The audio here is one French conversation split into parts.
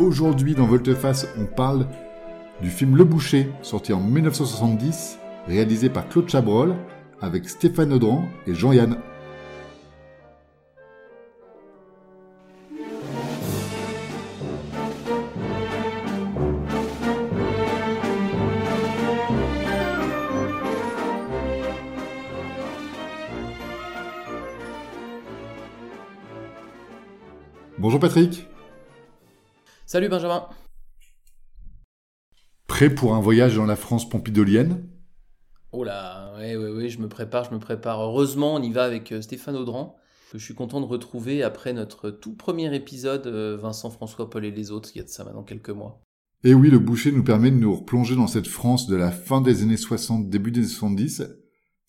Aujourd'hui dans Volteface, on parle du film Le Boucher, sorti en 1970, réalisé par Claude Chabrol, avec Stéphane Audran et Jean-Yann. Bonjour Patrick. Salut Benjamin. Prêt pour un voyage dans la France pompidolienne? Oh là, oui, oui, oui, je me prépare, je me prépare. Heureusement, on y va avec euh, Stéphane Audran, que je suis content de retrouver après notre tout premier épisode, euh, Vincent, François, Paul et les autres, il y a de ça maintenant quelques mois. Et oui, le boucher nous permet de nous replonger dans cette France de la fin des années 60, début des années 70,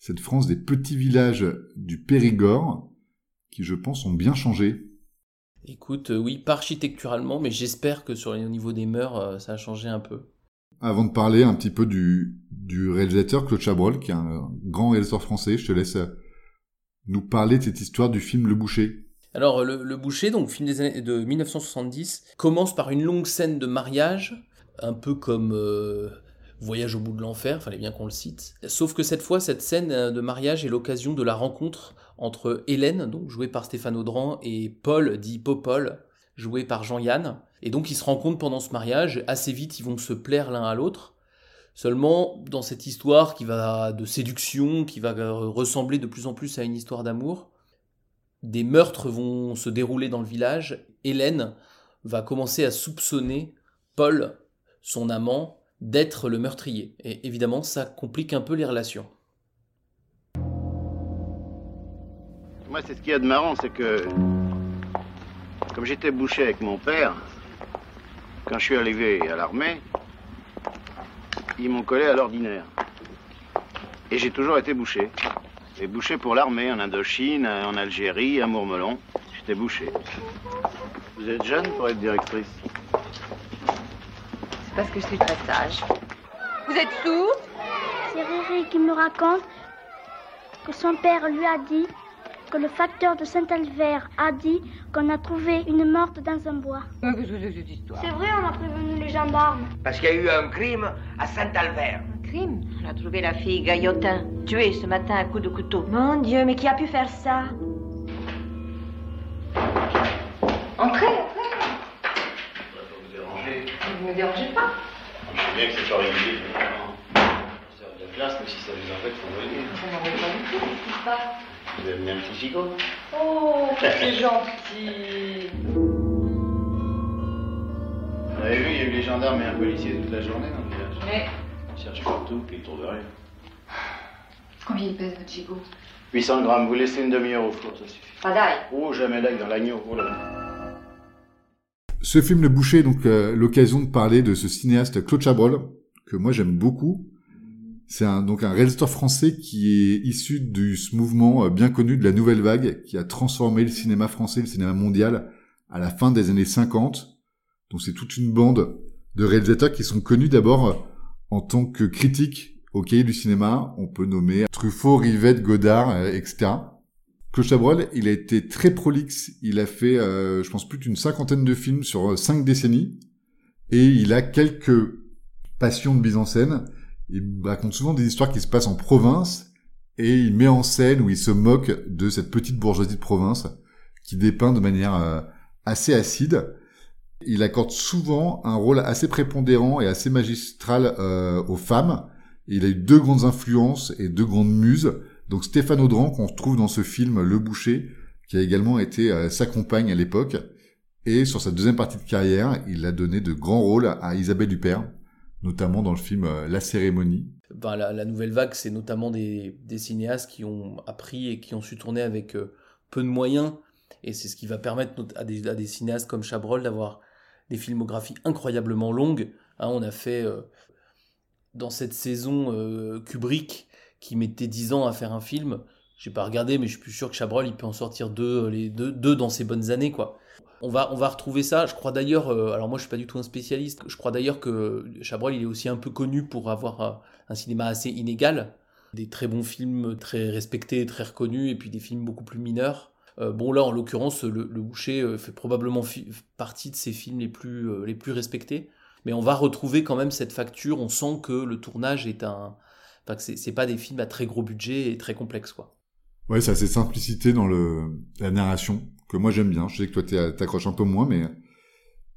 cette France des petits villages du Périgord, qui je pense ont bien changé. Écoute, euh, oui, pas architecturalement, mais j'espère que sur le niveau des mœurs, euh, ça a changé un peu. Avant de parler un petit peu du, du réalisateur Claude Chabrol, qui est un grand réalisateur français, je te laisse euh, nous parler de cette histoire du film Le Boucher. Alors, le, le Boucher, donc film des années de 1970, commence par une longue scène de mariage, un peu comme euh, Voyage au bout de l'enfer, fallait bien qu'on le cite. Sauf que cette fois, cette scène de mariage est l'occasion de la rencontre entre Hélène, donc jouée par Stéphane Audran, et Paul, dit Popol, joué par Jean-Yann. Et donc ils se rencontrent pendant ce mariage, assez vite ils vont se plaire l'un à l'autre. Seulement, dans cette histoire qui va de séduction, qui va ressembler de plus en plus à une histoire d'amour, des meurtres vont se dérouler dans le village. Hélène va commencer à soupçonner Paul, son amant, d'être le meurtrier. Et évidemment, ça complique un peu les relations. Moi, c'est ce qu'il y a de marrant, c'est que comme j'étais bouché avec mon père, quand je suis arrivé à l'armée, ils m'ont collé à l'ordinaire. Et j'ai toujours été bouché. J'ai bouché pour l'armée en Indochine, en Algérie, à Mourmelon. J'étais bouché. Vous êtes jeune pour être directrice? C'est parce que je suis très sage. Vous êtes sourd C'est Riri qui me raconte que son père lui a dit que le facteur de Saint-Albert a dit qu'on a trouvé une morte dans un bois. Mais qu'est-ce que c'est que cette histoire? C'est vrai, on a prévenu les gendarmes. Parce qu'il y a eu un crime à Saint-Albert. Un crime? On a trouvé la fille Gaillotin, tuée ce matin à coups de couteau. Mon Dieu, mais qui a pu faire ça? Entrez, entrez vous déranger. Vous ne me dérangez pas. Je sais bien que c'est pas régulier. Ça de la place, mais si ça vous embête, faut venir. Ça m'embête pas du tout, qu'est-ce qui se passe Vous avez amené un petit gigot Oh, c'est gentil Vous avez vu, il y a eu les gendarmes et un policier toute la journée dans le village. Mais Ils cherchent partout, puis ils trouvent rien. combien il pèse votre gigot? 800 grammes, vous laissez une demi-heure au four, ça suffit. Pas d'ail. Oh, jamais l'ail dans l'agneau. Oh là là. Ce film Le Boucher donc euh, l'occasion de parler de ce cinéaste Claude Chabrol, que moi j'aime beaucoup. C'est un, donc un réalisateur français qui est issu de ce mouvement euh, bien connu de la Nouvelle Vague, qui a transformé le cinéma français, le cinéma mondial, à la fin des années 50. Donc c'est toute une bande de réalisateurs qui sont connus d'abord euh, en tant que critiques au cahier du cinéma. On peut nommer Truffaut, Rivette, Godard, etc. Claude Chabrol, il a été très prolixe. Il a fait, euh, je pense, plus d'une cinquantaine de films sur euh, cinq décennies. Et il a quelques passions de mise en scène. Il raconte souvent des histoires qui se passent en province. Et il met en scène où il se moque de cette petite bourgeoisie de province qui dépeint de manière euh, assez acide. Il accorde souvent un rôle assez prépondérant et assez magistral euh, aux femmes. Il a eu deux grandes influences et deux grandes muses. Donc Stéphane Audran, qu'on retrouve dans ce film Le Boucher, qui a également été euh, sa compagne à l'époque. Et sur sa deuxième partie de carrière, il a donné de grands rôles à Isabelle Huppert, notamment dans le film euh, La Cérémonie. la, nouvelle vague, c'est notamment des, cinéastes qui ont appris et qui ont su tourner avec euh, peu de moyens. Et c'est ce qui va permettre à des, cinéastes comme Chabrol d'avoir des filmographies incroyablement longues. Hein, on a fait dans cette saison Kubrick qui mettait 10 ans à faire un film. J'ai pas regardé, mais je suis plus sûr que Chabrol il peut en sortir deux, les deux, deux dans ses bonnes années, quoi. On va, on va retrouver ça. Je crois d'ailleurs, euh, alors moi je suis pas du tout un spécialiste, je crois d'ailleurs que Chabrol il est aussi un peu connu pour avoir euh, un cinéma assez inégal. Des très bons films très respectés, très reconnus, et puis des films beaucoup plus mineurs. Euh, bon là en l'occurrence, le, le, Boucher fait probablement partie de ses films les plus, les plus respectés. Mais on va retrouver quand même cette facture, on sent que le tournage est un... Enfin c'est pas des films à très gros budget et très complexes quoi. Ouais, c'est assez simplicité dans la narration que moi j'aime bien. Je sais que toi t'accroches un peu moins, mais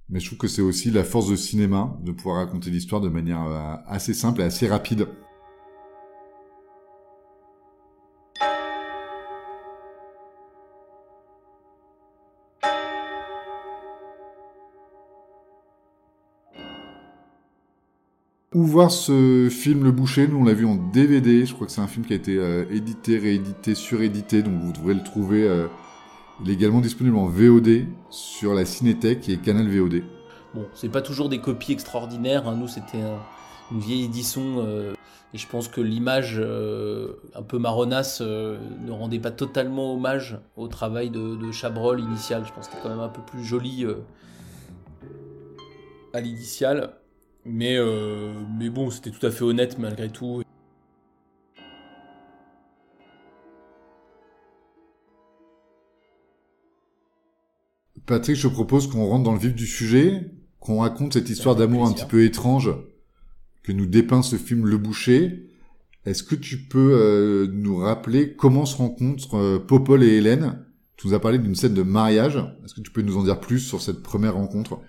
mais je trouve que c'est aussi la force de cinéma de pouvoir raconter l'histoire de manière euh, assez simple et assez rapide. Où voir ce film Le Boucher Nous, on l'a vu en DVD. Je crois que c'est un film qui a été euh, édité, réédité, surédité. Donc, vous devrez le trouver euh, il est également disponible en VOD sur la Cinétech et Canal VOD. Bon, c'est pas toujours des copies extraordinaires. Hein. Nous, c'était une vieille édition. Euh, et je pense que l'image euh, un peu marronasse ne rendait pas totalement hommage au travail de, de Chabrol initial. Je pense que c'était quand même un peu plus joli à l'initial. Mais, mais bon, c'était tout à fait honnête malgré tout. Patrick, je propose qu'on rentre dans le vif du sujet, qu'on raconte cette histoire d'amour un petit peu étrange que nous dépeint ce film Le Boucher. Est-ce que tu peux euh, nous rappeler comment se rencontrent euh, Popol et Hélène? Tu nous as parlé d'une scène de mariage. Est-ce que tu peux nous en dire plus sur cette première rencontre?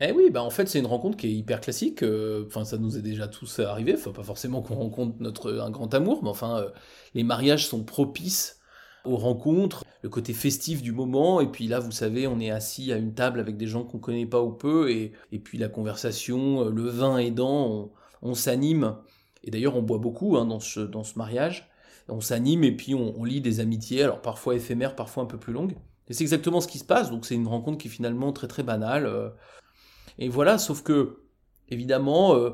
Eh oui, bah en fait c'est une rencontre qui est hyper classique. Euh, enfin, ça nous est déjà tous arrivé. Enfin, pas forcément qu'on rencontre notre un grand amour, mais enfin, les mariages sont propices aux rencontres, le côté festif du moment, et puis là, vous savez, on est assis à une table avec des gens qu'on connaît pas ou peu, et, et puis la conversation, euh, le vin aidant, on, s'anime, et d'ailleurs on boit beaucoup hein, dans, ce, dans ce mariage, on s'anime et puis on, lit des amitiés, alors parfois éphémères, parfois un peu plus longues, et c'est exactement ce qui se passe, donc c'est une rencontre qui est finalement très très banale, euh. Et voilà, sauf que, évidemment, euh,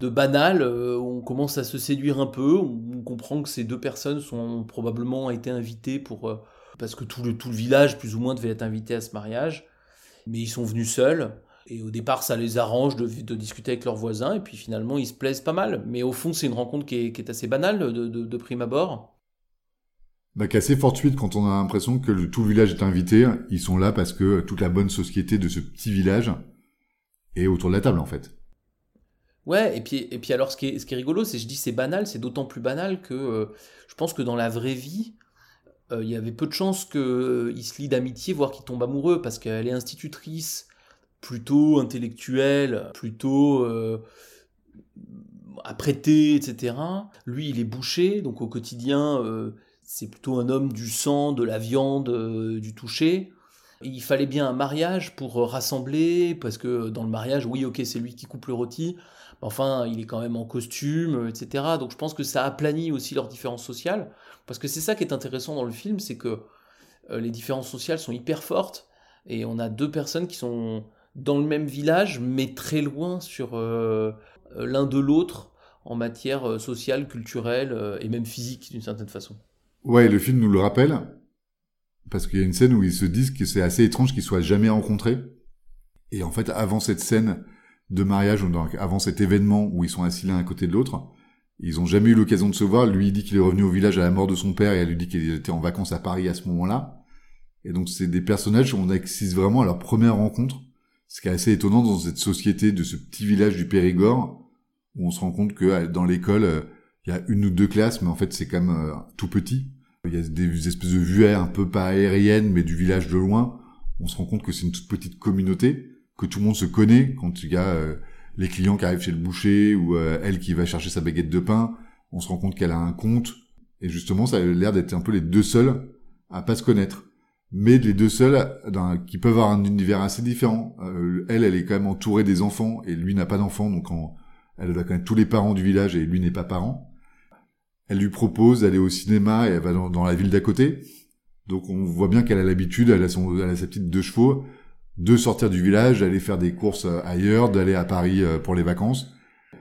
de banal, euh, on commence à se séduire un peu, on, comprend que ces deux personnes sont probablement été invitées pour euh, parce que tout le, village plus ou moins devait être invité à ce mariage, mais ils sont venus seuls. Et au départ, ça les arrange de, discuter avec leurs voisins, et puis finalement, ils se plaisent pas mal. Mais au fond, c'est une rencontre qui est, assez banale de, prime abord. Bah, fortuite quand on a l'impression que tout le village est invité. Ils sont là parce que toute la bonne société de ce petit village est autour de la table, en fait. Ouais, et puis, et puis alors ce qui est, ce qui est rigolo, c'est je dis c'est banal, c'est d'autant plus banal que euh, je pense que dans la vraie vie, euh, il y avait peu de chances qu'il euh, se lie d'amitié, voire qu'il tombe amoureux, parce qu'elle est institutrice, plutôt intellectuelle, plutôt apprêtée, etc. Lui, il est bouché, donc au quotidien, c'est plutôt un homme du sang, de la viande, du toucher. Il fallait bien un mariage pour rassembler, parce que dans le mariage, oui, ok, c'est lui qui coupe le rôti, enfin, il est quand même en costume, etc. Donc je pense que ça aplanit aussi leurs différences sociales, parce que c'est ça qui est intéressant dans le film, c'est que euh, les différences sociales sont hyper fortes, et on a deux personnes qui sont dans le même village, mais très loin sur euh, euh, l'un de l'autre en matière sociale, culturelle et même physique d'une certaine façon. Ouais, le film nous le rappelle, parce qu'il y a une scène où ils se disent que c'est assez étrange qu'ils soient jamais rencontrés. Et en fait, avant cette scène, de mariage, donc avant cet événement où ils sont assis l'un à côté de l'autre. Ils ont jamais eu l'occasion de se voir. Lui, il dit qu'il est revenu au village à la mort de son père et elle lui dit qu'il était en vacances à Paris à ce moment-là. Et donc, c'est des personnages où on assiste vraiment à leur première rencontre. Ce qui est assez étonnant dans cette société de ce petit village du Périgord, où on se rend compte que euh, dans l'école, euh, il y a une ou deux classes, mais en fait, c'est quand même euh, tout petit. Il y a des espèces de vues un peu pas aériennes, mais du village de loin. On se rend compte que c'est une toute petite communauté que tout le monde se connaît quand il y a euh, les clients qui arrivent chez le boucher ou euh, elle qui va chercher sa baguette de pain. On se rend compte qu'elle a un compte et justement ça a l'air d'être un peu les deux seuls à pas se connaître. Mais les deux seuls qui peuvent avoir un univers assez différent. Euh, elle, elle est quand même entourée des enfants et lui n'a pas d'enfants donc Elle doit connaître tous les parents du village et lui n'est pas parent. Elle lui propose d'aller au cinéma et elle va dans, la ville d'à côté. Donc on voit bien qu'elle a l'habitude, elle, a elle a sa petite deux chevaux, de sortir du village, d'aller faire des courses ailleurs, d'aller à Paris pour les vacances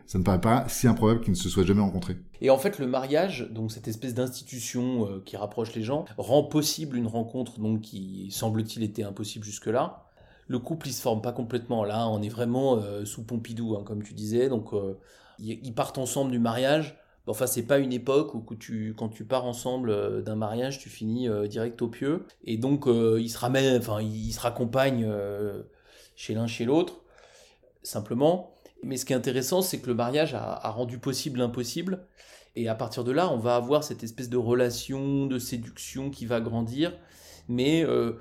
ça ne paraît pas si improbable qu'ils ne se soient jamais rencontrés. Et en fait, le mariage, donc cette espèce d'institution euh, qui rapproche les gens, rend possible une rencontre donc qui semble-t-il était impossible jusque-là. Le couple, il se forme pas complètement. Là, on est vraiment euh, sous Pompidou, hein, comme tu disais. Donc, euh, ils partent ensemble du mariage. Enfin, c'est pas une époque où quand tu pars ensemble d'un mariage, tu finis direct au pieu. Et donc, ils se ramènent, enfin, ils se raccompagnent chez l'un chez l'autre. Simplement, mais ce qui est intéressant, c'est que le mariage a, rendu possible l'impossible. Et à partir de là, on va avoir cette espèce de relation, de séduction qui va grandir, mais euh,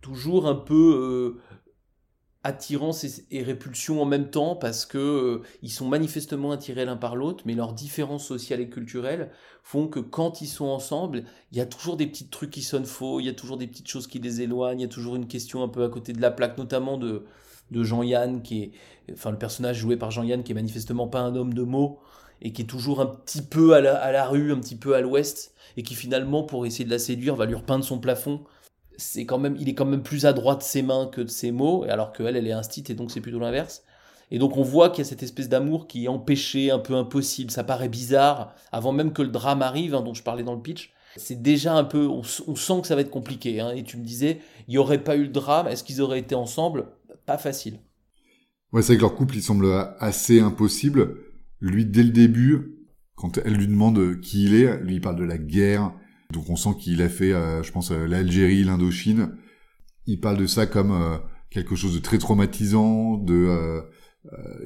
toujours un peu euh, attirance et, répulsion en même temps, parce que euh, ils sont manifestement attirés l'un par l'autre, mais leurs différences sociales et culturelles font que quand ils sont ensemble, il y a toujours des petits trucs qui sonnent faux, il y a toujours des petites choses qui les éloignent, il y a toujours une question un peu à côté de la plaque, notamment de de Jean-Yann, qui est, enfin le personnage joué par Jean-Yann, qui est manifestement pas un homme de mots, et qui est toujours un petit peu à la, rue, un petit peu à l'ouest, et qui finalement, pour essayer de la séduire, va lui repeindre son plafond. C'est quand même, il est quand même plus adroit de ses mains que de ses mots, alors qu'elle, elle est instite, et donc c'est plutôt l'inverse. Et donc on voit qu'il y a cette espèce d'amour qui est empêché, un peu impossible, ça paraît bizarre, avant même que le drame arrive, hein, dont je parlais dans le pitch. C'est déjà un peu, on, sent que ça va être compliqué. Hein. et tu me disais, il n'y aurait pas eu le drame, est-ce qu'ils auraient été ensemble? Pas facile. Ouais, c'est vrai que leur couple, il semble assez impossible. Lui, dès le début, quand elle lui demande qui il est, lui, il parle de la guerre. Donc on sent qu'il a fait, euh, je pense, euh, l'Algérie, l'Indochine. Il parle de ça comme euh, quelque chose de très traumatisant, de...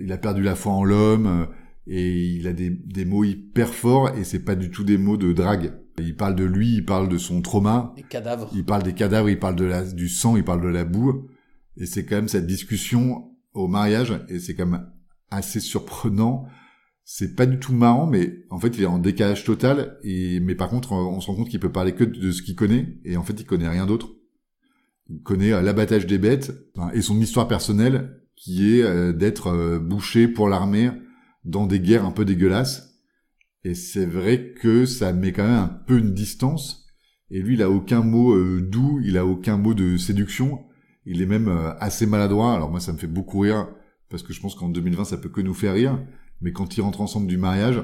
il a perdu la foi en l'homme, et il a des, des mots hyper forts, et c'est pas du tout des mots de drague. Il parle de lui, il parle de son trauma. Des cadavres. Il parle des cadavres, il parle de la, du sang, il parle de la boue. Et c'est quand même cette discussion au mariage, et c'est quand même assez surprenant. C'est pas du tout marrant, mais en fait, il est en décalage total. Et mais par contre, on se rend compte qu'il peut parler que de ce qu'il connaît, et en fait, il connaît rien d'autre. Il connaît euh, l'abattage des bêtes et son histoire personnelle, qui est euh, d'être euh, bouché pour l'armée dans des guerres un peu dégueulasses. Et c'est vrai que ça met quand même un peu une distance. Et lui, il a aucun mot doux, il a aucun mot de séduction. Il est même assez maladroit. Alors moi, ça me fait beaucoup rire parce que je pense qu'en 2020, ça peut que nous faire rire. Mais quand ils rentrent ensemble du mariage,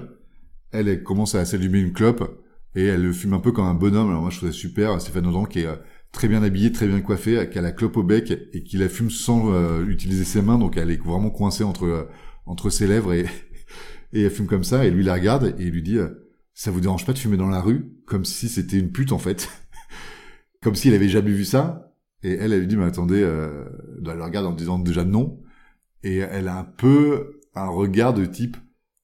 elle, elle commence à s'allumer une clope et elle le fume un peu comme un bonhomme. Alors moi, je trouve ça super. Stéphane Audran qui est euh, très bien habillé, très bien coiffé, qui a la clope au bec et qui la fume sans euh, utiliser ses mains. Donc elle est vraiment coincée entre entre ses lèvres et elle fume comme ça. Et lui la regarde et il lui dit ça vous dérange pas de fumer dans la rue? Comme si c'était une pute en fait, comme s'il avait jamais vu ça. Et elle, elle lui dit, mais attendez, euh, elle le regarde en disant déjà non. Et elle a un peu un regard de type,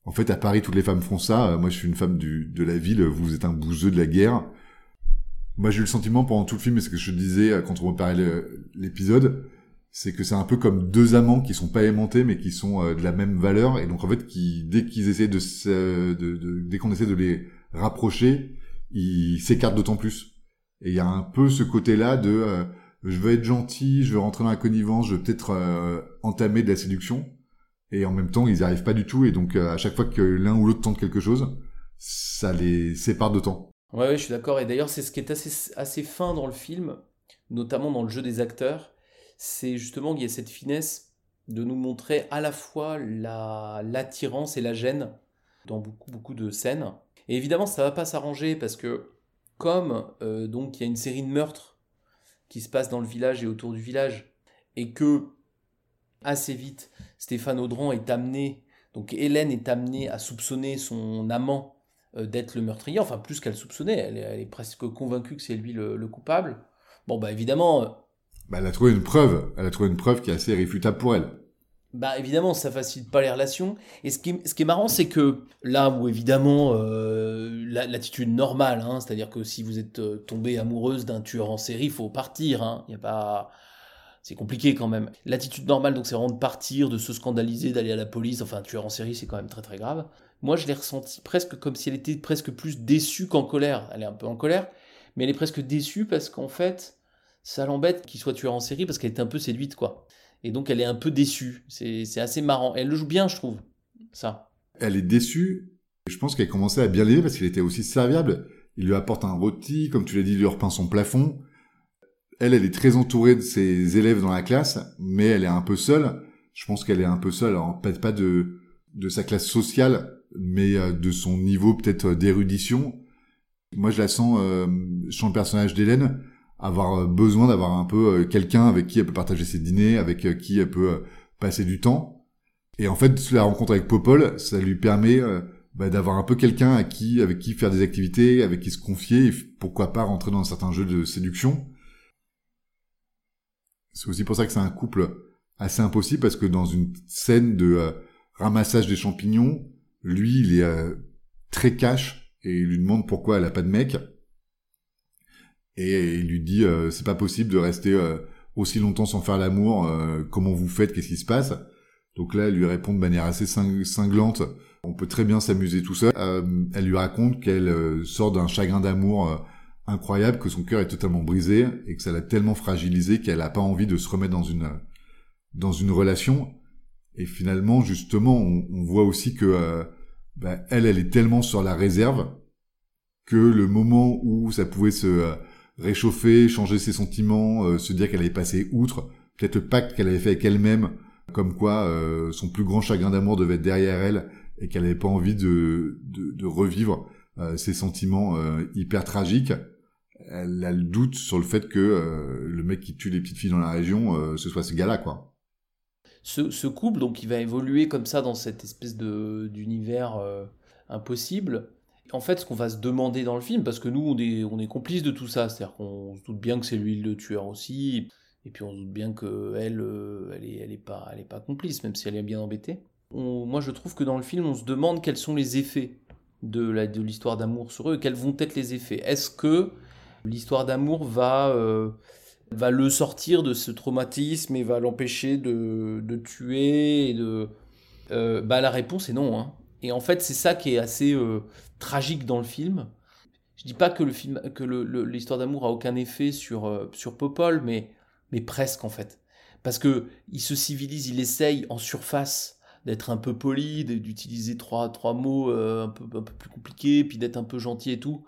en fait, à Paris, toutes les femmes font ça. Euh, moi, je suis une femme du, de la ville. Vous êtes un bouseux de la guerre. Moi, j'ai eu le sentiment pendant tout le film, et ce que je disais euh, quand on préparait l'épisode, c'est que c'est un peu comme deux amants qui sont pas aimantés, mais qui sont euh, de la même valeur, et donc en fait, qui dès qu'ils essaient de, de, de dès qu'on essaie de les rapprocher, ils s'écartent d'autant plus. Et il y a un peu ce côté-là de je veux être gentil, je veux rentrer dans la connivence, je veux peut-être euh, entamer de la séduction. Et en même temps, ils n'y arrivent pas du tout. Et donc, euh, à chaque fois que l'un ou l'autre tente quelque chose, ça les sépare de temps. Ouais, je suis d'accord. Et d'ailleurs, c'est ce qui est assez, assez fin dans le film, notamment dans le jeu des acteurs. C'est justement qu'il y a cette finesse de nous montrer à la fois la l'attirance et la gêne dans beaucoup, beaucoup de scènes. Et évidemment, ça va pas s'arranger parce que, comme euh, donc il y a une série de meurtres qui se passe dans le village et autour du village, et que assez vite, Stéphane Audran est amené, donc Hélène est amenée à soupçonner son amant euh, d'être le meurtrier, enfin plus qu'elle soupçonnait, elle, est presque convaincue que c'est lui le, coupable. Bon bah évidemment... Euh, bah, elle a trouvé une preuve, elle a trouvé une preuve qui est assez réfutable pour elle. Bah évidemment ça facilite pas les relations. Et ce qui est, ce qui est marrant c'est que là où évidemment euh, l'attitude normale hein, c'est à dire que si vous êtes tombé amoureuse d'un tueur en série faut partir hein, y a pas c'est compliqué quand même l'attitude normale donc c'est vraiment de partir de se scandaliser d'aller à la police enfin un tueur en série c'est quand même très très grave moi je l'ai ressenti presque comme si elle était presque plus déçue qu'en colère elle est un peu en colère mais elle est presque déçue parce qu'en fait ça l'embête qu'il soit tueur en série parce qu'elle était un peu séduite quoi et donc elle est un peu déçue. C'est assez marrant. Elle le joue bien, je trouve. ça. Elle est déçue. Je pense qu'elle commençait à bien l'aimer parce qu'il était aussi serviable. Il lui apporte un rôti, comme tu l'as dit, il lui repeint son plafond. Elle, elle est très entourée de ses élèves dans la classe, mais elle est un peu seule. Je pense qu'elle est un peu seule, alors peut-être pas de, de sa classe sociale, mais euh, de son niveau peut-être d'érudition. Moi, je la sens, euh, sur le personnage d'Hélène, avoir euh, besoin d'avoir un peu euh, quelqu'un avec qui elle peut partager ses dîners, avec euh, qui elle peut passer du temps. Et en fait, la rencontre avec Popol, ça lui permet bah, d'avoir un peu quelqu'un à qui, avec qui faire des activités, avec qui se confier, et pourquoi pas rentrer dans certains jeux de séduction. C'est aussi pour ça que c'est un couple assez impossible, parce que dans une scène de ramassage des champignons, lui, il est très cash, et il lui demande pourquoi elle a pas de mec. Et il lui dit euh, c'est pas possible de rester euh, aussi longtemps sans faire l'amour euh, comment vous faites qu'est-ce qui se passe? Donc là elle lui répond de manière assez cinglante on peut très bien s'amuser tout seul. Elle lui raconte qu'elle sort d'un chagrin d'amour incroyable que son cœur est totalement brisé et que ça l'a tellement fragilisé qu'elle a pas envie de se remettre dans une dans une relation et finalement justement on, on voit aussi que bah, elle elle est tellement sur la réserve que le moment où ça pouvait se réchauffer, changer ses sentiments, euh, se dire qu'elle avait passé outre, peut-être le pacte qu'elle avait fait avec elle-même, comme quoi euh, son plus grand chagrin d'amour devait être derrière elle et qu'elle n'avait pas envie de, de, revivre euh, ses sentiments hyper tragiques. Elle a le doute sur le fait que le mec qui tue les petites filles dans la région, ce soit ce gars-là, quoi. Ce, couple, donc, il va évoluer comme ça dans cette espèce de d'univers impossible en fait, ce qu'on va se demander dans le film, parce que nous, on est, on est complices de tout ça, c'est-à-dire qu'on se doute bien que c'est lui le tueur aussi, et puis on se doute bien que elle, euh, elle est, elle est pas, elle est pas complice, même si elle est bien embêtée. moi, je trouve que dans le film, on se demande quels sont les effets de la, de l'histoire d'amour sur eux, quels vont être les effets. Est-ce que l'histoire d'amour va, euh, va le sortir de ce traumatisme et va l'empêcher de, de tuer et de, euh, bah la réponse est non. Hein. Et en fait, c'est ça qui est assez euh, tragique dans le film. Je dis pas que le l'histoire d'amour a aucun effet sur sur Popol, mais mais presque en fait, parce que il se civilise, il essaye en surface d'être un peu poli, d'utiliser trois trois mots un peu un peu plus compliqués, puis d'être un peu gentil et tout.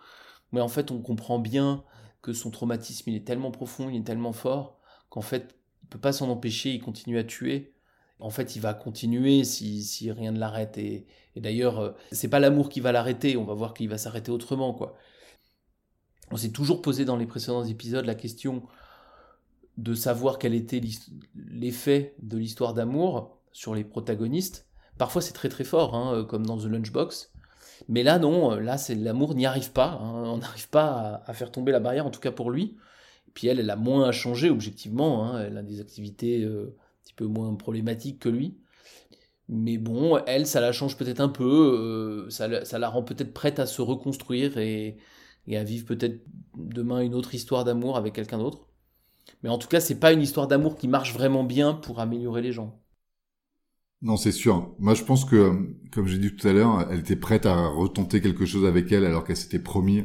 Mais en fait, on comprend bien que son traumatisme il est tellement profond, il est tellement fort qu'en fait, il peut pas s'en empêcher, il continue à tuer en fait, il va continuer si, si rien ne l'arrête. Et, et d'ailleurs, euh, c'est pas l'amour qui va l'arrêter, on va voir qu'il va s'arrêter autrement, quoi. On s'est toujours posé dans les précédents épisodes la question de savoir quel était l'effet de l'histoire d'amour sur les protagonistes. Parfois, c'est très très fort, hein, euh, comme dans The Lunchbox. Mais là, non, euh, là, c'est l'amour n'y arrive pas. Hein. on n'arrive pas à, faire tomber la barrière, en tout cas pour lui. Et puis elle, elle a moins à changer, objectivement. Hein. elle a des activités petit peu moins problématique que lui. Mais bon, elle, ça la change peut-être un peu, euh, ça, ça, la rend peut-être prête à se reconstruire et, et à vivre peut-être demain une autre histoire d'amour avec quelqu'un d'autre. Mais en tout cas, c'est pas une histoire d'amour qui marche vraiment bien pour améliorer les gens. Non, c'est sûr. Moi, je pense que, comme j'ai dit tout à l'heure, elle était prête à retenter quelque chose avec elle alors qu'elle s'était promis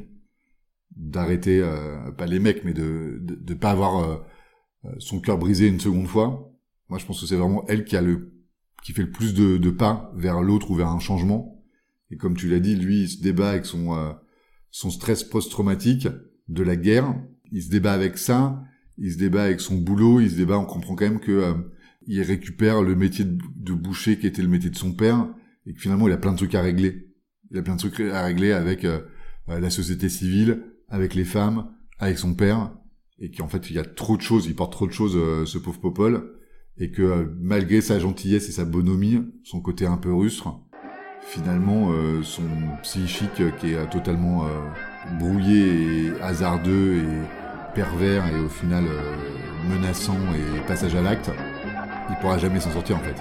d'arrêter, euh, pas les mecs, mais de de, pas avoir euh, son cœur brisé une seconde fois. Moi, je pense que c'est vraiment elle qui a le, qui fait le plus de, de pas vers l'autre ou vers un changement. Et comme tu l'as dit, lui, il se débat avec son, euh, son stress post-traumatique de la guerre. Il se débat avec ça. Il se débat avec son boulot. Il se débat, on comprend quand même que euh, il récupère le métier de, boucher qui était le métier de son père et que finalement il a plein de trucs à régler. Il a plein de trucs à régler avec euh, la société civile, avec les femmes, avec son père et qu'en fait il y a trop de choses, il porte trop de choses ce pauvre Popol et que euh, malgré sa gentillesse et sa bonhomie, son côté un peu rustre, finalement euh, son psychique euh, qui est totalement brouillé et hasardeux et pervers et au final menaçant et passage à l'acte, il pourra jamais s'en sortir en fait.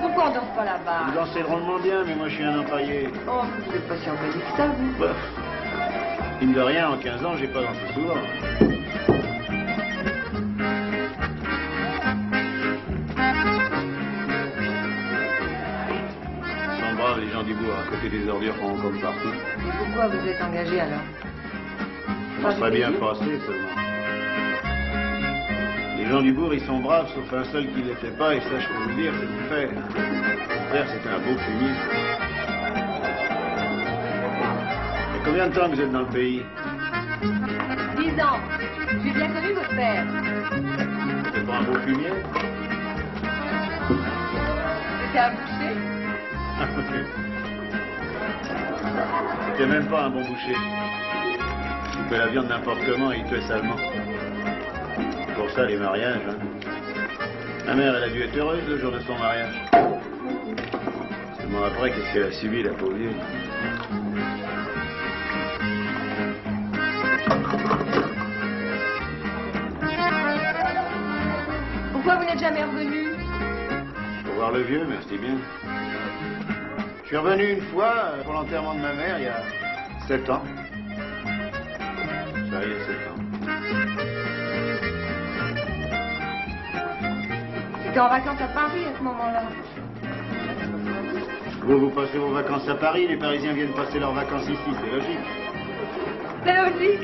Pourquoi on dort pas là-bas Vous dansez drôlement bien, mais moi je suis un empaillé. Oh, vous êtes pas si ça, vous. Bah, mine de rien, en 15 ans, j'ai pas dansé souvent. les gens du bois, à côté des ordures font comme partout. pourquoi vous êtes engagé alors? Ça serait bien passé seulement. Les gens du bourg, ils sont braves, sauf un seul qui ne l'était pas, et ça, je peux vous le dire, c'est mon père. Mon père, c'était un beau fumier. Et combien de temps vous êtes dans le pays Dix ans. J'ai bien connu votre père. C'était pas un beau fumier C'était un boucher. C'était même pas un bon boucher. Il coupait la viande n'importe comment et il tuait salement. C'est pour ça, les mariages. Hein. Ma mère, elle a dû être heureuse le jour de son mariage. Seulement après, qu'est-ce qu'elle a subi, la pauvre vieille Pourquoi vous n'êtes jamais revenu? Pour voir le vieux, merci bien. Je suis revenu une fois euh, pour l'enterrement de ma mère il y a sept ans. C'était en vacances à Paris à ce moment-là. Vous, vous passez vos vacances à Paris, les Parisiens viennent passer leurs vacances ici, c'est logique. C'est logique.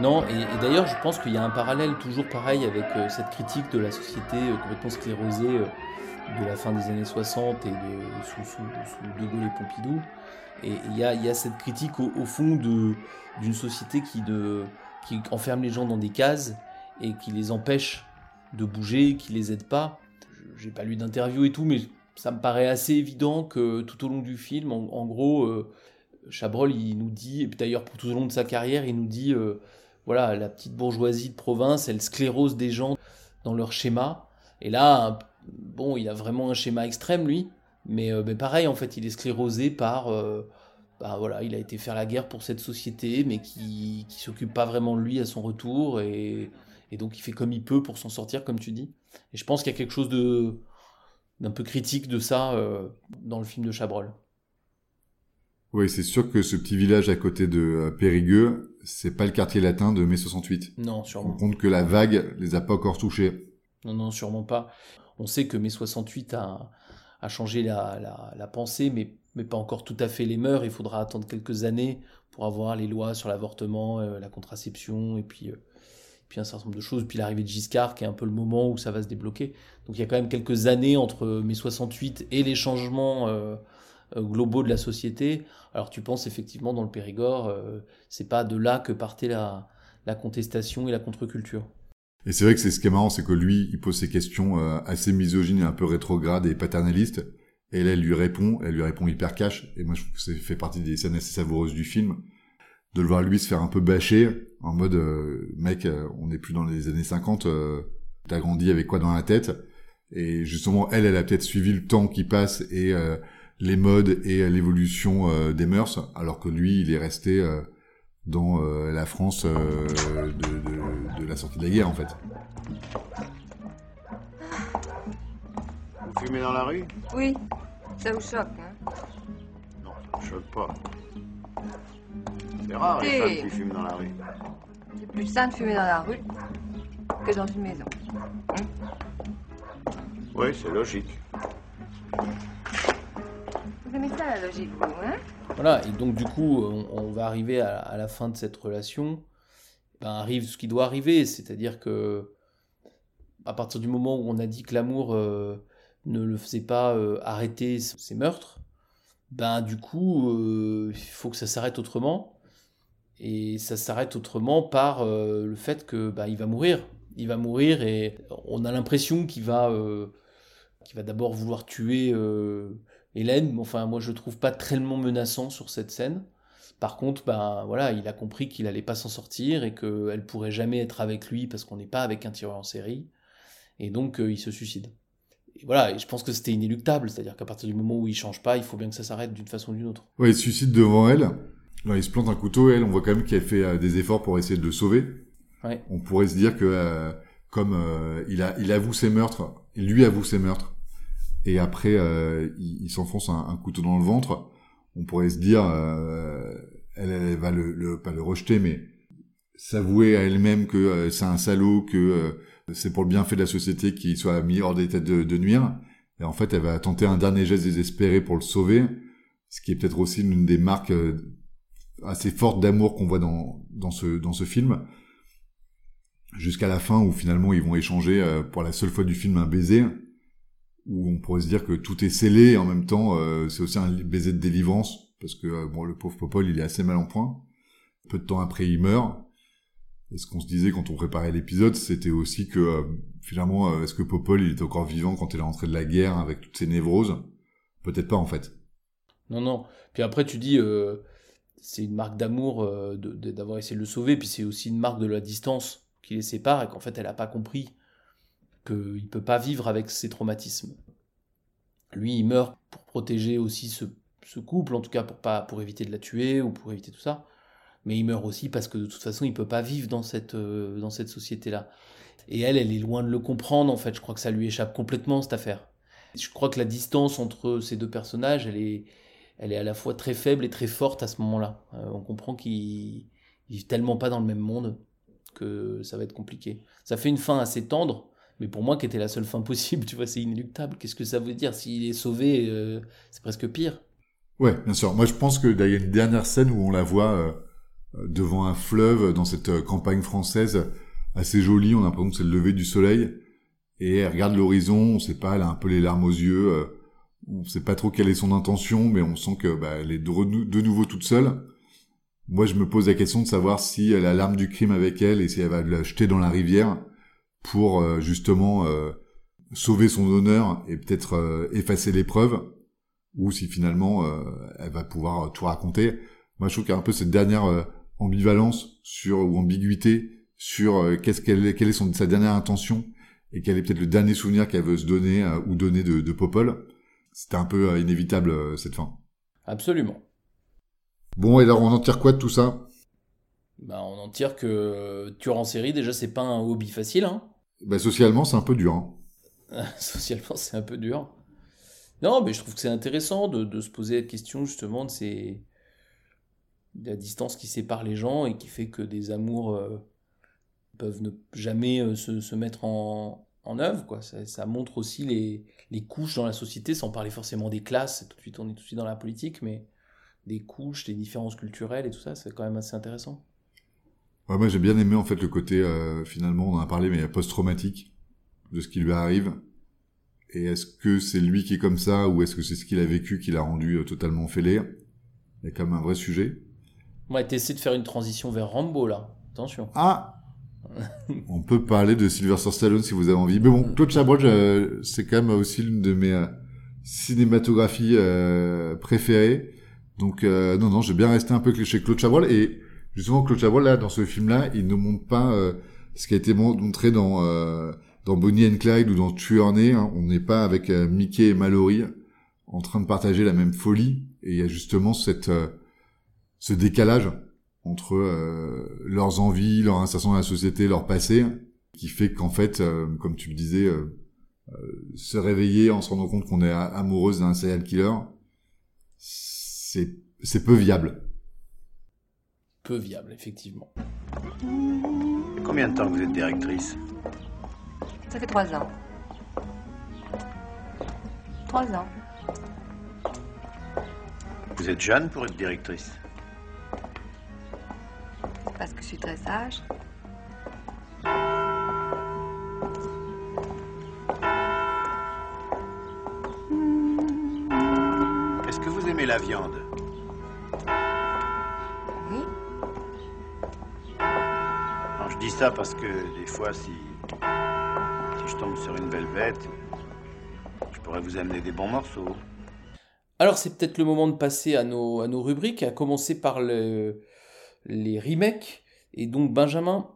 Non, et, et d'ailleurs, je pense qu'il y a un parallèle toujours pareil avec euh, cette critique de la société euh, complètement sclérosée euh, de la fin des années 60 et de, sous, sous, De Gaulle et Pompidou. Et il y a, y a cette critique au, fond d'une société qui, de, qui enferme les gens dans des cases et qui les empêche de bouger, qui les aide pas. J'ai pas lu d'interview et tout, mais ça me paraît assez évident que tout au long du film, en, gros, euh, Chabrol, il nous dit, et d'ailleurs pour tout au long de sa carrière, il nous dit, euh, voilà, la petite bourgeoisie de province, elle sclérose des gens dans leur schéma. Et là, bon, il a vraiment un schéma extrême, lui, mais, euh, mais pareil, en fait, il est sclérosé par, euh, bah voilà, il a été faire la guerre pour cette société, mais qui, qui s'occupe pas vraiment de lui à son retour, et, et donc il fait comme il peut pour s'en sortir, comme tu dis. Et je pense qu'il y a quelque chose de d'un peu critique de ça euh, dans le film de Chabrol. Oui, c'est sûr que ce petit village à côté de Périgueux, c'est pas le quartier latin de mai 68. Non, On sûrement. compte que la vague les a pas encore touchés. Non, non, sûrement pas. On sait que mai 68 a, a changé la, pensée, mais, pas encore tout à fait les mœurs. Il faudra attendre quelques années pour avoir les lois sur l'avortement, euh, la contraception, et puis, euh, puis un certain nombre de choses. Puis l'arrivée de Giscard, qui est un peu le moment où ça va se débloquer. Donc il y a quand même quelques années entre mai 68 et les changements euh, globaux de la société. Alors tu penses effectivement dans le Périgord, c'est pas de là que partait la contestation et la contre-culture? Et c'est vrai que c'est ce qui est marrant, c'est que lui, il pose ses questions euh, assez misogynes et un peu rétrogrades et paternalistes. Et là, elle lui répond, elle lui répond hyper cash. Et moi, je trouve que ça fait partie des scènes assez savoureuses du film. De le voir lui se faire un peu bâcher, en mode, euh, mec, euh, on n'est plus dans les années 50, euh, t'as grandi avec quoi dans la tête? Et justement, elle, elle a peut-être suivi le temps qui passe et euh, les modes et euh, l'évolution des mœurs, alors que lui, il est resté dans euh, la France euh, de, de- de la sortie de la guerre, en fait. Vous fumez dans la rue? Oui, ça vous choque, hein? Non, ça me choque pas. C'est rare les femmes qui fument dans la rue. C'est plus sain de fumer dans la rue que dans une maison. Oui, c'est logique. Vous aimez ça, la logique, vous, hein? Voilà, et donc du coup, on, va arriver à, la fin de cette relation. Ben, arrive ce qui doit arriver, c'est-à-dire que à partir du moment où on a dit que l'amour euh, ne le faisait pas euh, arrêter ses meurtres, ben du coup, euh, il faut que ça s'arrête autrement. Et ça s'arrête autrement par le fait que ben, il va mourir. Il va mourir et on a l'impression qu'il va, qu'il va d'abord vouloir tuer Hélène, enfin moi je le trouve pas tellement menaçant sur cette scène. Par contre, ben voilà, il a compris qu'il allait pas s'en sortir et qu'elle pourrait jamais être avec lui parce qu'on n'est pas avec un tireur en série. Et donc euh, il se suicide. Et voilà, et je pense que c'était inéluctable, c'est-à-dire qu'à partir du moment où il change pas, il faut bien que ça s'arrête d'une façon ou d'une autre. Ouais, il se suicide devant elle. Alors, il se plante un couteau, et elle, on voit quand même qu'elle fait euh, des efforts pour essayer de le sauver. Ouais. On pourrait se dire que, euh, comme il, a, il avoue ses meurtres, il lui avoue ses meurtres, et après, euh, il, s'enfonce un, un couteau dans le ventre, on pourrait se dire, euh, elle, elle va le, pas le rejeter, mais s'avouer à elle-même que euh, c'est un salaud, que c'est pour le bienfait de la société qu'il soit mis hors d'état de, de nuire. Et en fait, elle va tenter un dernier geste désespéré pour le sauver, ce qui est peut-être aussi l'une des marques assez fortes d'amour qu'on voit dans, dans, ce, dans ce film. Jusqu'à la fin où finalement ils vont échanger pour la seule fois du film un baiser, où on pourrait se dire que tout est scellé et en même temps euh, c'est aussi un baiser de délivrance, parce que bon, le pauvre Popol il est assez mal en point. Peu de temps après il meurt. Et ce qu'on se disait quand on préparait l'épisode, c'était aussi que finalement, est-ce que Popol il est encore vivant quand il est rentré de la guerre avec toutes ses névroses? Peut-être pas en fait. Non, non. Puis après, tu dis, euh, c'est une marque d'amour euh, d'avoir essayé de le sauver, puis c'est aussi une marque de la distance qui les sépare, et qu'en fait, elle n'a pas compris qu'il ne peut pas vivre avec ses traumatismes. Lui, il meurt pour protéger aussi ce, couple, en tout cas pour, pas, pour éviter de la tuer ou pour éviter tout ça. Mais il meurt aussi parce que de toute façon, il ne peut pas vivre dans cette, euh, cette société-là. Et elle, elle est loin de le comprendre, en fait. Je crois que ça lui échappe complètement, cette affaire. Je crois que la distance entre ces deux personnages, elle est, elle est à la fois très faible et très forte à ce moment-là. Euh, on comprend qu'ils vivent tellement pas dans le même monde que ça va être compliqué. Ça fait une fin assez tendre, mais pour moi, qui était la seule fin possible, tu vois, c'est inéluctable. Qu'est-ce que ça veut dire? S'il est sauvé, euh, c'est presque pire. Ouais, bien sûr. Moi, je pense qu'il y a une dernière scène où on la voit euh, devant un fleuve dans cette campagne française assez jolie. On a l'impression que c'est le lever du soleil. Et elle regarde l'horizon, on sait pas, elle a un peu les larmes aux yeux on sait pas trop quelle est son intention, mais on sent que bah, elle est de, nouveau toute seule. Moi, je me pose la question de savoir si elle a l'arme du crime avec elle et si elle va la jeter dans la rivière pour euh, justement euh, sauver son honneur et peut-être euh, effacer l'épreuve, ou si finalement elle va pouvoir tout raconter. Moi, je trouve qu'il y a un peu cette dernière ambivalence sur ou ambiguïté sur qu'est-ce qu'elle quelle est son, sa dernière intention et quel est peut-être le dernier souvenir qu'elle veut se donner ou donner de, de Popol c'était un peu euh, inévitable euh, cette fin. Absolument. Bon, et alors on en tire quoi de tout ça? Bah, On en tire que tueur en série, déjà, c'est pas un hobby facile. Hein bah, socialement, c'est un peu dur. Hein. socialement, c'est un peu dur. Non, mais je trouve que c'est intéressant de, se poser la question justement de, ces... la distance qui sépare les gens et qui fait que des amours euh, peuvent ne jamais se, mettre en, en œuvre. Quoi. Ça, montre aussi les, les, couches dans la société, sans parler forcément des classes, tout de suite, on est tout de suite dans la politique, mais des couches, des différences culturelles et tout ça, c'est quand même assez intéressant. Moi j'ai bien aimé en fait le côté, euh, finalement, on en a parlé, mais post-traumatique de ce qui lui arrive. Et est-ce que c'est lui qui est comme ça, ou est-ce que c'est ce qu'il a vécu qui l'a rendu euh, totalement fêlé? Il y a quand même un vrai sujet. Ouais, t'essaies de faire une transition vers Rambo là. Attention. Ah on peut parler de Sylvester Stallone si vous avez envie. Mais bon, Claude Chabrol, c'est quand même aussi l'une de mes euh, cinématographies euh, préférées. Donc euh, non, non, j'ai bien resté un peu chez Claude Chabrol. Et justement, Claude Chabrol, là, dans ce film-là, il ne montre pas ce qui a été montré dans dans Bonnie and Clyde ou dans Tueur Né. Hein. On n'est pas avec Mickey et Mallory en train de partager la même folie. Et il y a justement cette ce décalage entre euh, leurs envies, leur insertion dans la société, leur passé, qui fait qu'en fait, euh, comme tu le disais, euh, se réveiller en se rendant compte qu'on est amoureuse d'un serial killer, c'est peu viable. Peu viable, effectivement. Combien de temps vous êtes directrice Ça fait trois ans. Trois ans. Vous êtes jeune pour être directrice parce que je suis très sage. Est-ce que vous aimez la viande dis ça parce que des fois, si, si je tombe sur une belle bête, je pourrais vous amener des bons morceaux. Alors c'est peut-être le moment de passer à nos, à nos rubriques, à commencer par le, les remakes. Et donc, Benjamin,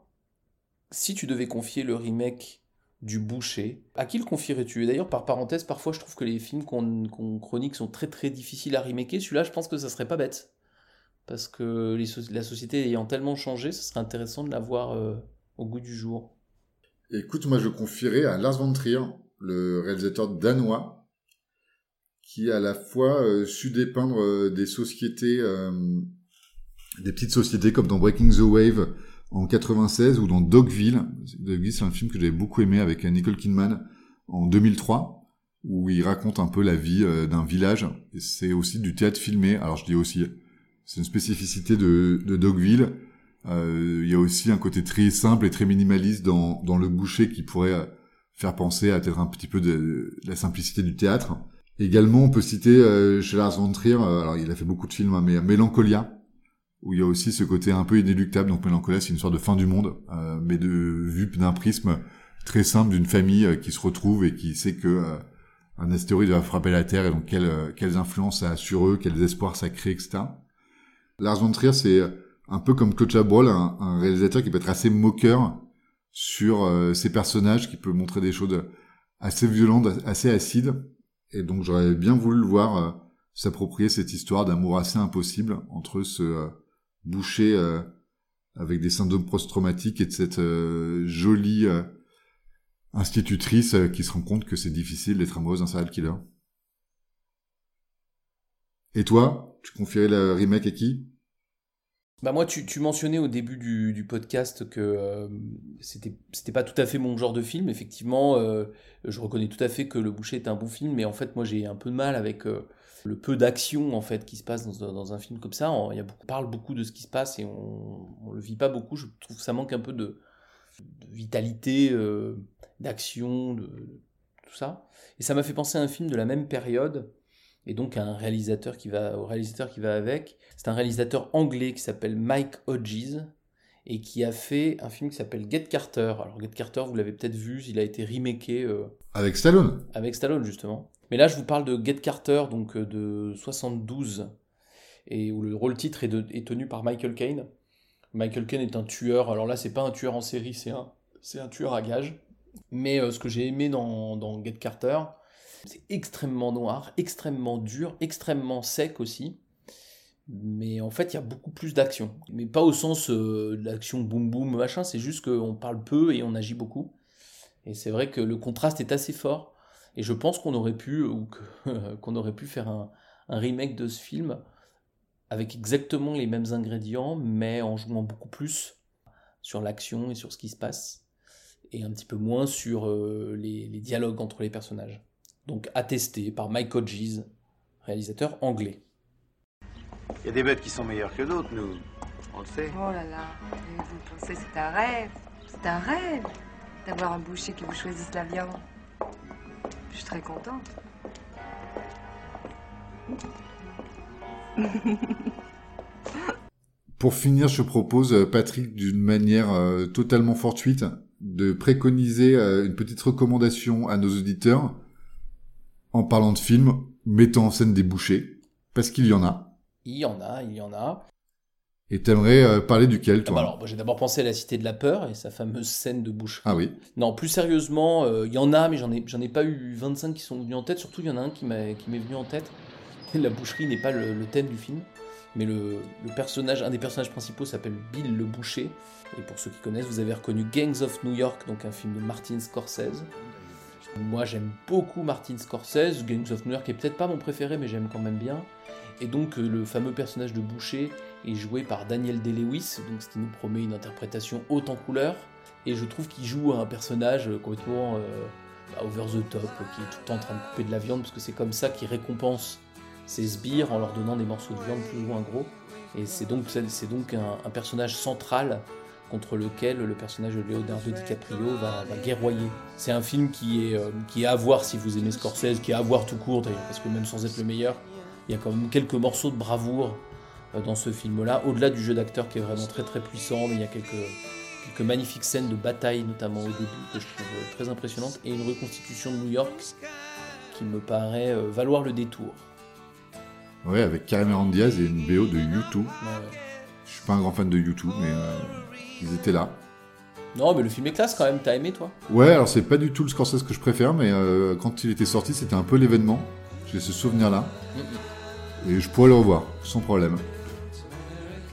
si tu devais confier le remake du Boucher, à qui le confierais-tu? Et d'ailleurs, par parenthèse, parfois je trouve que les films qu'on chronique sont très très difficiles à remaker. Celui-là, je pense que ça serait pas bête. Parce que la société ayant tellement changé, ce serait intéressant de l'avoir euh, au goût du jour. Écoute, moi je confierais à Lars von Trier, le réalisateur danois, qui à la fois euh, su dépeindre euh, des sociétés des petites sociétés comme dans Breaking the Wave en 96 ou dans Dogville. Dogville, c'est un film que j'avais beaucoup aimé avec Nicole Kidman en 2003. où il raconte un peu la vie euh, d'un village. C'est aussi du théâtre filmé. Alors je dis aussi, c'est une spécificité de, de Dogville. Euh, il y a aussi un côté très simple et très minimaliste dans, dans le boucher qui pourrait euh, faire penser à peut-être un petit peu de, de la simplicité du théâtre. Également, on peut citer euh, chez Lars von Trier, euh, alors il a fait beaucoup de films, hein, mais Mélancolia, où il y a aussi ce côté un peu inéluctable. Donc Mélancolia, c'est une sorte de fin du monde, euh, mais de vue d'un prisme très simple d'une famille euh, qui se retrouve et qui sait que euh, un astéroïde va frapper la Terre et donc euh, quelles influences ça a sur eux, quels espoirs ça crée, etc. Lars von Trier, c'est un peu comme Claude Chabrol, un, réalisateur qui peut être assez moqueur sur euh, ses personnages, qui peut montrer des choses assez violentes, assez acides. Et donc j'aurais bien voulu le voir euh, s'approprier cette histoire d'amour assez impossible entre ce euh, boucher euh, avec des syndromes post-traumatiques et de cette euh, jolie euh, institutrice euh, qui se rend compte que c'est difficile d'être amoureuse d'un serial killer. Et toi, tu confierais le remake à qui? Bah moi, tu, mentionnais au début du, podcast que euh, c'était c'était pas tout à fait mon genre de film. Effectivement, euh, je reconnais tout à fait que Le Boucher est un bon film, mais en fait, moi, j'ai un peu de mal avec euh, le peu d'action en fait qui se passe dans, un film comme ça. On, y parle beaucoup de ce qui se passe et on, on le vit pas beaucoup. Je trouve que ça manque un peu de, de vitalité, euh, d'action, de, de tout ça. Et ça m'a fait penser à un film de la même période et donc un réalisateur qui va au réalisateur qui va avec. C'est un réalisateur anglais qui s'appelle Mike Hodges et qui a fait un film qui s'appelle Get Carter. Alors Get Carter, vous l'avez peut-être vu, il a été remaké euh, Avec Stallone avec Stallone justement. Mais là, je vous parle de Get Carter, donc euh, de 72, et où le rôle titre est, de- est tenu par Michael Caine. Michael Caine est un tueur. Alors là, c'est pas un tueur en série, c'est un, c'est un tueur à gages. Mais euh, ce que j'ai aimé dans, dans Get Carter, c'est extrêmement noir, extrêmement dur, extrêmement sec aussi. Mais en fait, il y a beaucoup plus d'action. Mais pas au sens euh, de l'action boum boum machin, c'est juste qu'on parle peu et on agit beaucoup. Et c'est vrai que le contraste est assez fort. Et je pense qu'on aurait pu, ou qu'on aurait pu faire un, remake de ce film avec exactement les mêmes ingrédients, mais en jouant beaucoup plus sur l'action et sur ce qui se passe, et un petit peu moins sur euh, les dialogues entre les personnages. Donc attesté par Mike Hodges, réalisateur anglais. Il y a des bêtes qui sont meilleures que d'autres, nous. On le sait. Oh là là, vous pensez c'est un rêve. C'est un rêve d'avoir un boucher qui vous choisisse la viande. Je suis très contente. Pour finir, je propose, euh, Patrick, d'une manière euh, totalement fortuite, de préconiser euh, une petite recommandation à nos auditeurs en parlant de films mettant en scène des bouchers, parce qu'il y en a. Il y en a, il y en a. Et t'aimerais euh, parler duquel, Ah toi bah alors, j'ai d'abord pensé à la Cité de la Peur et sa fameuse scène de boucherie. Ah oui. Non, plus sérieusement, euh, il y en a, mais j'en ai, j'en ai pas eu 25 qui sont venus en tête. Surtout, il y en a un qui m'a- qui m'est venu en tête. La boucherie n'est pas le, le thème du film, mais le, le personnage, un des personnages principaux s'appelle Bill le Boucher. Et pour ceux qui connaissent, vous avez reconnu Gangs of New York, donc un film de Martin Scorsese. Moi, j'aime beaucoup Martin Scorsese. Gangs of New York est peut-être pas mon préféré, mais j'aime quand même bien. Et donc, euh, le fameux personnage de Boucher est joué par Daniel Day-Lewis, ce qui nous promet une interprétation haute en couleur. Et je trouve qu'il joue un personnage euh, complètement euh, bah, over the top, qui est tout le temps en train de couper de la viande, parce que c'est comme ça qu'il récompense ses sbires en leur donnant des morceaux de viande plus ou moins gros. Et c'est donc, un personnage central contre lequel le personnage de Leonardo DiCaprio va, va guerroyer. C'est un film qui est, euh, qui est à voir si vous aimez Scorsese, qui est à voir tout court d'ailleurs, parce que même sans être le meilleur, il y a quand même quelques morceaux de bravoure euh, dans ce film-là, au-delà du jeu d'acteur qui est vraiment très très puissant, mais il y a quelques, quelques magnifiques scènes de bataille, notamment au début, que je trouve euh, très impressionnantes, et une reconstitution de New York qui me paraît valoir le détour. Ouais, avec Cameron Diaz et une BO de U2. Ouais, ouais. Je suis pas un grand fan de U2, mais euh, ils étaient là. Non, mais le film est classe quand même, t'as aimé toi? Ouais, alors c'est pas du tout le Scorsese que je préfère, mais euh, quand il était sorti, c'était un peu l'événement. J'ai ce souvenir-là. Et je pourrais le revoir, sans problème.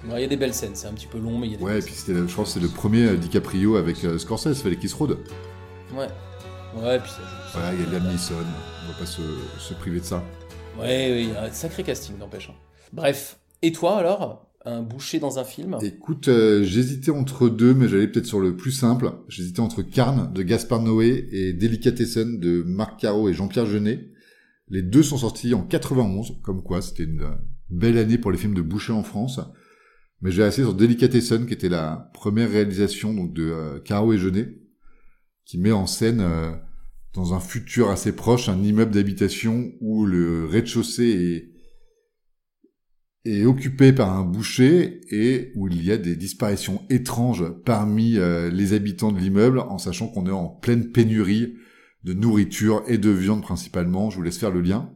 Il y a des belles scènes, c'est un petit peu long, mais il y a des Ouais, et puis c'était, je pense que c'est le premier euh, DiCaprio avec euh, Scorsese, fallait qu'il se rôde. scènes. Ouais. Ouais, puis ça joue. Voilà, il y a Liam Neeson, on va pas se, se priver de ça. Ouais, oui, un sacré casting, n'empêche. hein. Bref, et toi alors? Un boucher dans un film Écoute, euh, j'hésitais entre deux, mais j'allais peut-être sur le plus simple. J'hésitais entre Carne de Gaspard Noé et Delicatessen de Marc Caro et Jean-Pierre Jeunet. Les deux sont sortis en 91, comme quoi c'était une euh, belle année pour les films de boucher en France. Mais j'ai assez sur Delicatessen, qui était la première réalisation donc de euh, Caro et Jeunet, qui met en scène dans un futur assez proche un immeuble d'habitation où le rez-de-chaussée est, est occupé par un boucher et où il y a des disparitions étranges parmi euh, les habitants de l'immeuble, en sachant qu'on est en pleine pénurie de nourriture et de viande principalement. Je vous laisse faire le lien.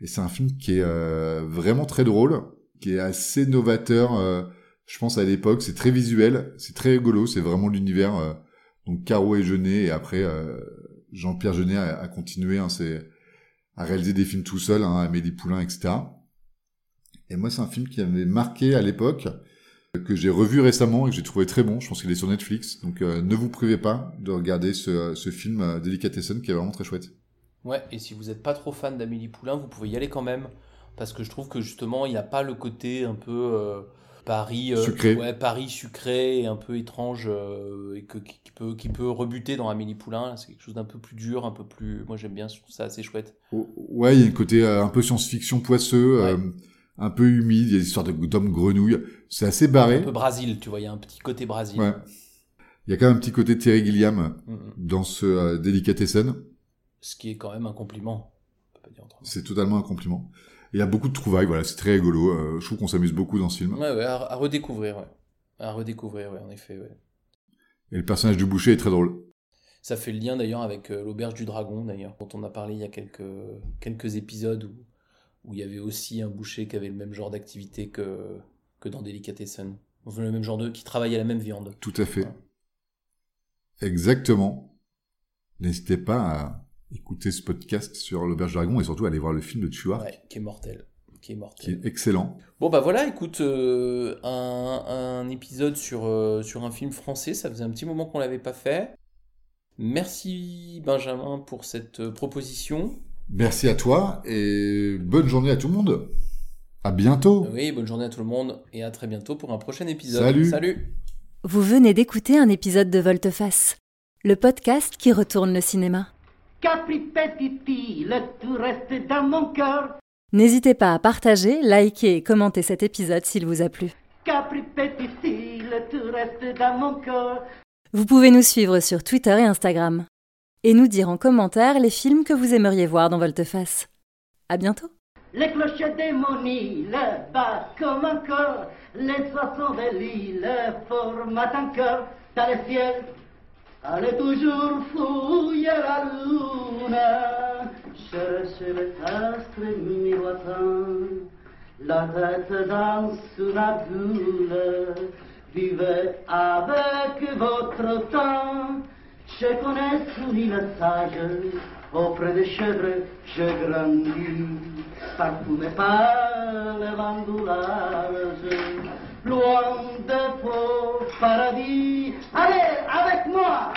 Et c'est un film qui est euh, vraiment très drôle, qui est assez novateur. euh, je pense à l'époque, c'est très visuel, c'est très rigolo, c'est vraiment l'univers. donc Caro et Jeunet et après Jean-Pierre Jeunet a, a continué, hein, à réaliser des films tout seul, hein, Amélie Poulain, etc. Et moi, c'est un film qui m'avait marqué à l'époque, que j'ai revu récemment et que j'ai trouvé très bon. Je pense qu'il est sur Netflix, donc euh, ne vous privez pas de regarder ce, ce film euh, Delicatessen qui est vraiment très chouette. Ouais, et si vous n'êtes pas trop fan d'Amélie Poulain, vous pouvez y aller quand même. Parce que je trouve que justement, il n'y a pas le côté un peu euh, Paris, euh, Sucré. Ouais, Paris sucré et un peu étrange et que, qui, peut, qui peut rebuter dans Amélie Poulain. C'est quelque chose d'un peu plus dur, un peu plus. Moi j'aime bien, je trouve ça assez chouette. Ouais, il y a un côté un peu science-fiction poisseux, Ouais. Un peu humide, il y a des histoires de- d'hommes grenouilles. C'est assez barré. Un peu Brésil, tu vois, il y a un petit côté Brésil. Ouais. Il y a quand même un petit côté Terry Gilliam Mm, mm. dans ce euh, Delicatessen. Ce qui est quand même un compliment. C'est totalement un compliment. Et Il y a beaucoup de trouvailles, voilà, c'est très rigolo. euh, je trouve qu'on s'amuse beaucoup dans ce film. Ouais, ouais, à, à redécouvrir, ouais. À redécouvrir, ouais, en effet, ouais. Et le personnage du boucher est très drôle. Ça fait le lien d'ailleurs avec euh, l'auberge du dragon d'ailleurs, dont on a parlé il y a quelques, quelques épisodes où, où il y avait aussi un boucher qui avait le même genre d'activité que, que dans Delicatessen. Enfin, le même genre de... qui travaillait la même viande. Tout à fait. Ouais. Exactement. N'hésitez pas à écouter ce podcast sur l'Auberge Dragon et surtout à aller voir le film de Tuart, Ouais, qui est mortel. Qui est qui mortel. est excellent. Bon bah voilà, écoute, euh, un, un épisode sur, euh, sur un film français, ça faisait un petit moment qu'on l'avait pas fait. Merci Benjamin pour cette euh, proposition. Merci à toi et bonne journée à tout le monde. À bientôt. Oui, bonne journée à tout le monde et à très bientôt pour un prochain épisode. Salut. Salut Vous venez d'écouter un épisode de Volteface, le podcast qui retourne le cinéma. Capri le tout reste dans mon cœur. N'hésitez pas à partager, liker et commenter cet épisode s'il vous a plu. Capri le tout reste dans mon cœur. Vous pouvez nous suivre sur Twitter et Instagram. Et nous dire en commentaire les films que vous aimeriez voir dans Volteface. À bientôt Les clochettes des mon île battent comme un cœur. Les oiseaux de l'île forment un cœur dans le ciel. Allez toujours fouiller la lune, chercher les astres miroitants. La tête dans la boule, vivez avec votre temps. Je connais son île sage, auprès des chèvres, je grandis. Parfumé par les bandoulages, loin des faux paradis. Allez, avec moi!